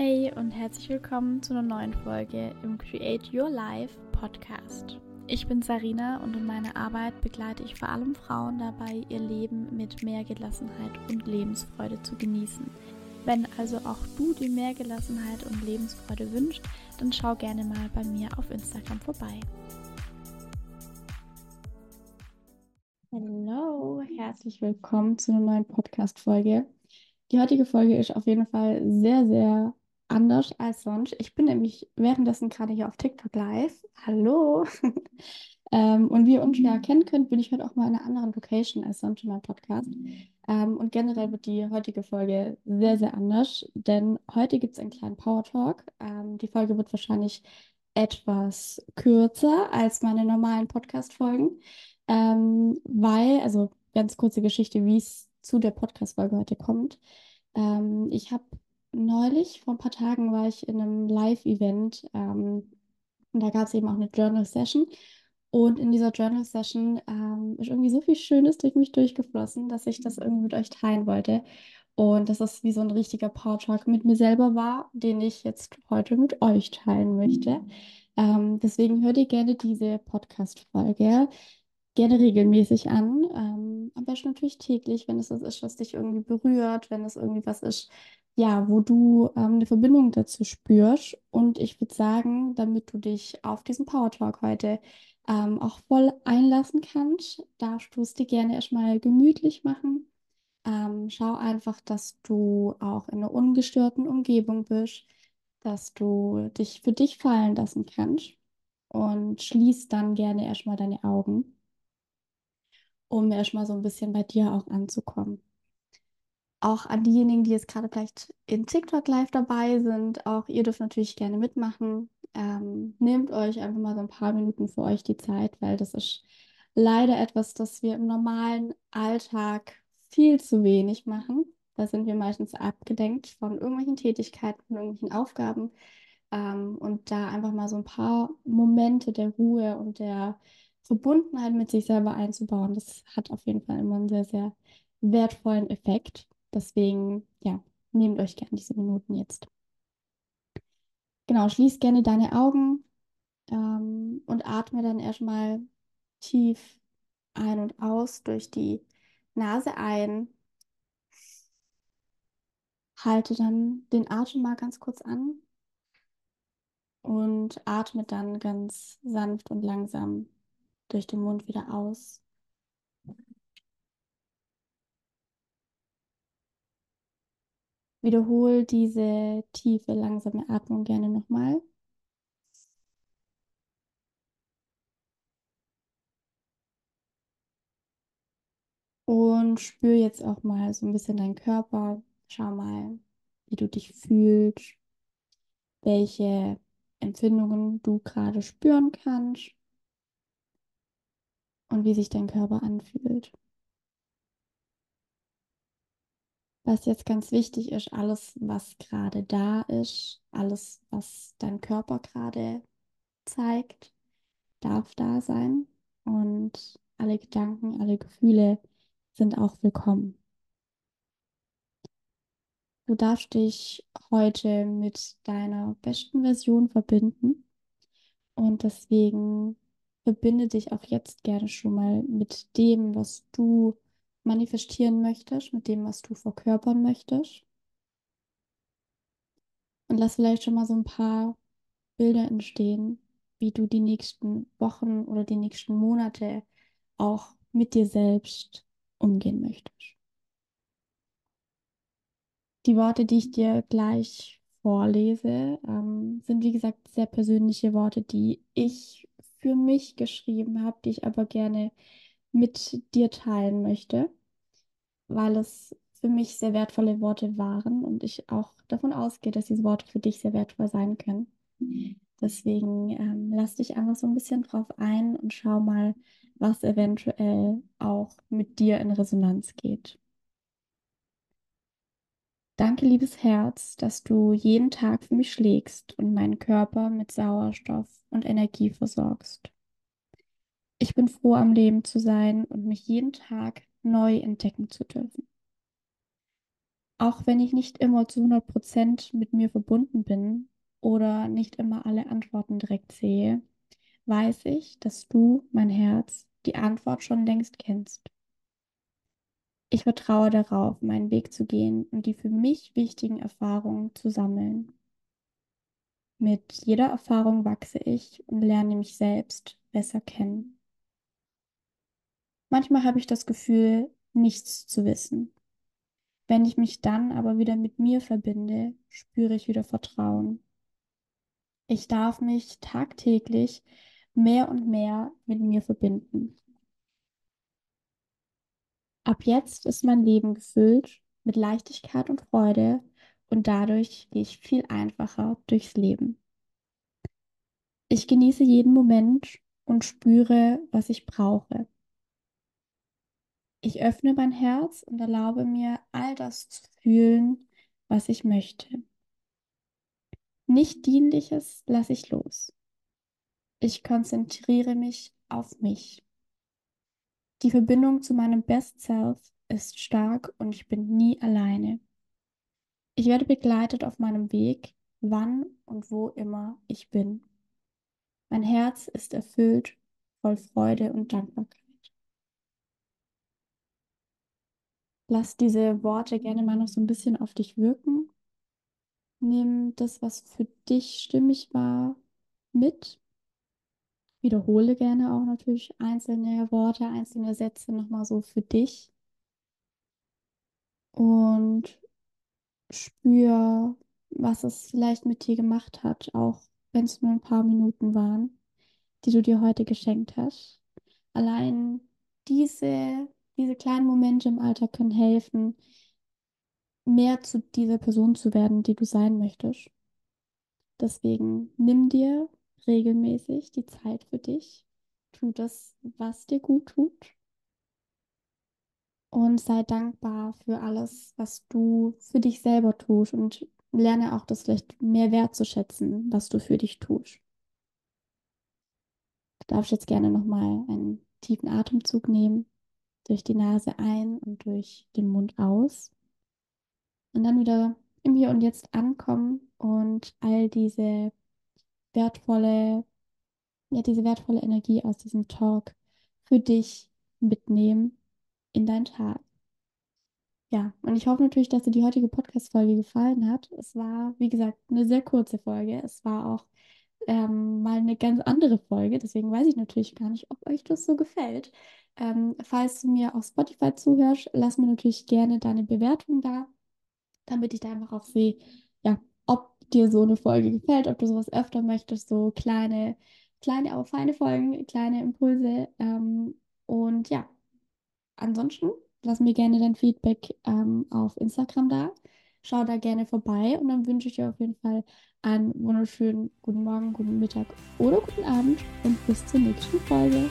Hey und herzlich willkommen zu einer neuen Folge im Create Your Life Podcast. Ich bin Sarina und in meiner Arbeit begleite ich vor allem Frauen dabei, ihr Leben mit mehr Gelassenheit und Lebensfreude zu genießen. Wenn also auch du dir mehr Gelassenheit und Lebensfreude wünschst, dann schau gerne mal bei mir auf Instagram vorbei. Hallo, herzlich willkommen zu einer neuen Podcast-Folge. Die heutige Folge ist auf jeden Fall sehr, sehr anders als sonst. Ich bin nämlich währenddessen gerade hier auf TikTok live. Hallo. ähm, und wie ihr uns ja kennen könnt, bin ich heute auch mal in einer anderen Location als sonst in meinem Podcast. Ähm, und generell wird die heutige Folge sehr, sehr anders, denn heute gibt es einen kleinen Power Talk. Ähm, die Folge wird wahrscheinlich etwas kürzer als meine normalen Podcast-Folgen, ähm, weil, also ganz kurze Geschichte, wie es zu der Podcast-Folge heute kommt. Ähm, ich habe neulich, vor ein paar Tagen, war ich in einem Live-Event ähm, und da gab es eben auch eine Journal-Session. Und in dieser Journal-Session ähm, ist irgendwie so viel Schönes durch mich durchgeflossen, dass ich das irgendwie mit euch teilen wollte. Und dass es wie so ein richtiger Power-Talk mit mir selber war, den ich jetzt heute mit euch teilen möchte. Ähm, deswegen hört ihr gerne diese Podcast-Folge gerne regelmäßig an. Ähm, am besten natürlich täglich, wenn es was ist, was dich irgendwie berührt, wenn es irgendwie was ist, ja, wo du ähm, eine Verbindung dazu spürst. Und ich würde sagen, damit du dich auf diesen Power Talk heute ähm, auch voll einlassen kannst, darfst du es dir gerne erstmal gemütlich machen. Ähm, schau einfach, dass du auch in einer ungestörten Umgebung bist, dass du dich für dich fallen lassen kannst und schließ dann gerne erstmal deine Augen, um erstmal so ein bisschen bei dir auch anzukommen auch an diejenigen, die jetzt gerade vielleicht in TikTok live dabei sind, auch ihr dürft natürlich gerne mitmachen. Ähm, nehmt euch einfach mal so ein paar Minuten für euch die Zeit, weil das ist leider etwas, das wir im normalen Alltag viel zu wenig machen. Da sind wir meistens abgedenkt von irgendwelchen Tätigkeiten, von irgendwelchen Aufgaben. Ähm, und da einfach mal so ein paar Momente der Ruhe und der Verbundenheit mit sich selber einzubauen, das hat auf jeden Fall immer einen sehr, sehr wertvollen Effekt. Deswegen, ja, nehmt euch gerne diese Minuten jetzt. Genau, schließ gerne deine Augen ähm, und atme dann erstmal tief ein und aus durch die Nase ein. Halte dann den Atem mal ganz kurz an und atme dann ganz sanft und langsam durch den Mund wieder aus. Wiederhol diese tiefe, langsame Atmung gerne nochmal. Und spür jetzt auch mal so ein bisschen deinen Körper. Schau mal, wie du dich fühlst, welche Empfindungen du gerade spüren kannst und wie sich dein Körper anfühlt. Was jetzt ganz wichtig ist, alles, was gerade da ist, alles, was dein Körper gerade zeigt, darf da sein. Und alle Gedanken, alle Gefühle sind auch willkommen. Du darfst dich heute mit deiner besten Version verbinden. Und deswegen verbinde dich auch jetzt gerne schon mal mit dem, was du manifestieren möchtest, mit dem, was du verkörpern möchtest. Und lass vielleicht schon mal so ein paar Bilder entstehen, wie du die nächsten Wochen oder die nächsten Monate auch mit dir selbst umgehen möchtest. Die Worte, die ich dir gleich vorlese, ähm, sind wie gesagt sehr persönliche Worte, die ich für mich geschrieben habe, die ich aber gerne mit dir teilen möchte weil es für mich sehr wertvolle Worte waren und ich auch davon ausgehe, dass diese Worte für dich sehr wertvoll sein können. Deswegen ähm, lass dich einfach so ein bisschen drauf ein und schau mal, was eventuell auch mit dir in Resonanz geht. Danke, liebes Herz, dass du jeden Tag für mich schlägst und meinen Körper mit Sauerstoff und Energie versorgst. Ich bin froh, am Leben zu sein und mich jeden Tag neu entdecken zu dürfen. Auch wenn ich nicht immer zu 100% mit mir verbunden bin oder nicht immer alle Antworten direkt sehe, weiß ich, dass du, mein Herz, die Antwort schon längst kennst. Ich vertraue darauf, meinen Weg zu gehen und die für mich wichtigen Erfahrungen zu sammeln. Mit jeder Erfahrung wachse ich und lerne mich selbst besser kennen. Manchmal habe ich das Gefühl, nichts zu wissen. Wenn ich mich dann aber wieder mit mir verbinde, spüre ich wieder Vertrauen. Ich darf mich tagtäglich mehr und mehr mit mir verbinden. Ab jetzt ist mein Leben gefüllt mit Leichtigkeit und Freude und dadurch gehe ich viel einfacher durchs Leben. Ich genieße jeden Moment und spüre, was ich brauche. Ich öffne mein Herz und erlaube mir, all das zu fühlen, was ich möchte. Nicht dienliches lasse ich los. Ich konzentriere mich auf mich. Die Verbindung zu meinem Best Self ist stark und ich bin nie alleine. Ich werde begleitet auf meinem Weg, wann und wo immer ich bin. Mein Herz ist erfüllt voll Freude und Dankbarkeit. Lass diese Worte gerne mal noch so ein bisschen auf dich wirken. Nimm das, was für dich stimmig war, mit. Wiederhole gerne auch natürlich einzelne Worte, einzelne Sätze nochmal so für dich. Und spür, was es vielleicht mit dir gemacht hat, auch wenn es nur ein paar Minuten waren, die du dir heute geschenkt hast. Allein diese diese kleinen Momente im Alltag können helfen, mehr zu dieser Person zu werden, die du sein möchtest. Deswegen nimm dir regelmäßig die Zeit für dich. Tu das, was dir gut tut. Und sei dankbar für alles, was du für dich selber tust und lerne auch das vielleicht mehr wertzuschätzen, was du für dich tust. Du darfst jetzt gerne nochmal einen tiefen Atemzug nehmen durch die Nase ein und durch den Mund aus. Und dann wieder im Hier und Jetzt ankommen und all diese wertvolle, ja, diese wertvolle Energie aus diesem Talk für dich mitnehmen in deinen Tag. Ja, und ich hoffe natürlich, dass dir die heutige Podcast-Folge gefallen hat. Es war, wie gesagt, eine sehr kurze Folge. Es war auch ähm, mal eine ganz andere Folge. Deswegen weiß ich natürlich gar nicht, ob euch das so gefällt. Ähm, falls du mir auf Spotify zuhörst, lass mir natürlich gerne deine Bewertung da, damit ich da einfach auch sehe, ja, ob dir so eine Folge gefällt, ob du sowas öfter möchtest, so kleine, kleine, aber feine Folgen, kleine Impulse. Ähm, und ja, ansonsten lass mir gerne dein Feedback ähm, auf Instagram da. Schau da gerne vorbei und dann wünsche ich dir auf jeden Fall einen wunderschönen guten Morgen, guten Mittag oder guten Abend und bis zur nächsten Folge.